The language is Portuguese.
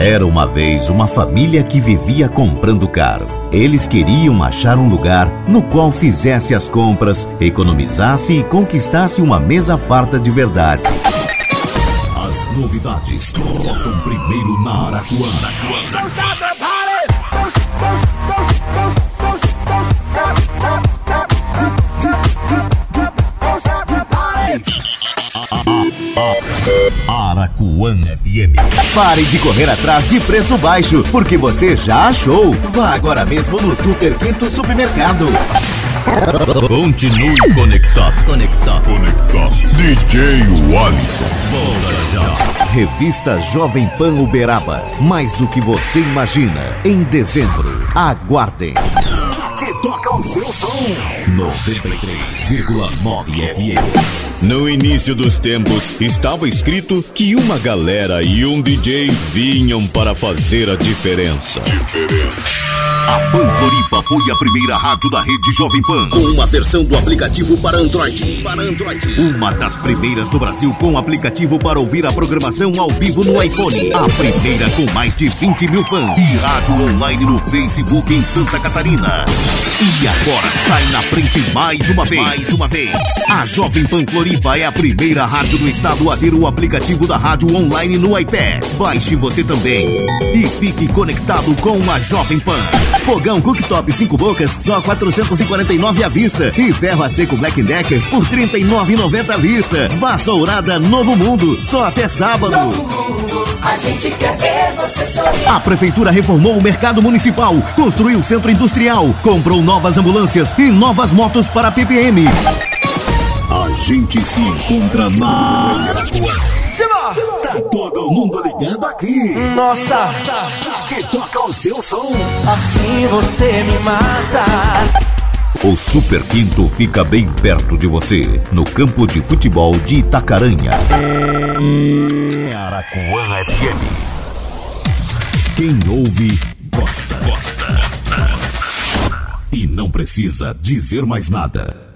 Era uma vez uma família que vivia comprando caro. Eles queriam achar um lugar no qual fizesse as compras, economizasse e conquistasse uma mesa farta de verdade. As novidades tocam primeiro na Araquana. Aracuã FM. Pare de correr atrás de preço baixo, porque você já achou. Vá agora mesmo no Super Quinto Supermercado. Continue conectado. Conectado. Conectado. DJ Alisson. Volta já. Revista Jovem Pan Uberaba. Mais do que você imagina. Em dezembro. Aguardem. Aqui toca o seu som. 93,9 FM. No início dos tempos, estava escrito que uma galera e um DJ vinham para fazer a diferença. Diferença. A Pan Floripa foi a primeira rádio da rede Jovem Pan com uma versão do aplicativo para Android. Para Android. Uma das primeiras do Brasil com aplicativo para ouvir a programação ao vivo no iPhone. A primeira com mais de 20 mil fãs. E rádio online no Facebook em Santa Catarina. E agora sai na frente mais uma vez. Mais uma vez. A Jovem Pan Floripa é a primeira rádio do estado a ter o aplicativo da rádio online no iPad. Baixe você também. E fique conectado com a Jovem Pan. Fogão cooktop 5 bocas, só 449 à vista. E ferro a seco Black Decker por 39,90 à vista. Vassourada Novo Mundo, só até sábado. A gente quer ver você sorrir. A prefeitura reformou o mercado municipal, construiu centro industrial, comprou novas ambulâncias e novas motos para PPM. A gente se encontra na Simba! Tá todo mundo ligado aqui. Nossa, Aqui toca o seu som. assim você me mata. O Super Quinto fica bem perto de você, no campo de futebol de Itacaranha. Aracuã FM. Quem ouve, gosta. Gosta. E não precisa dizer mais nada.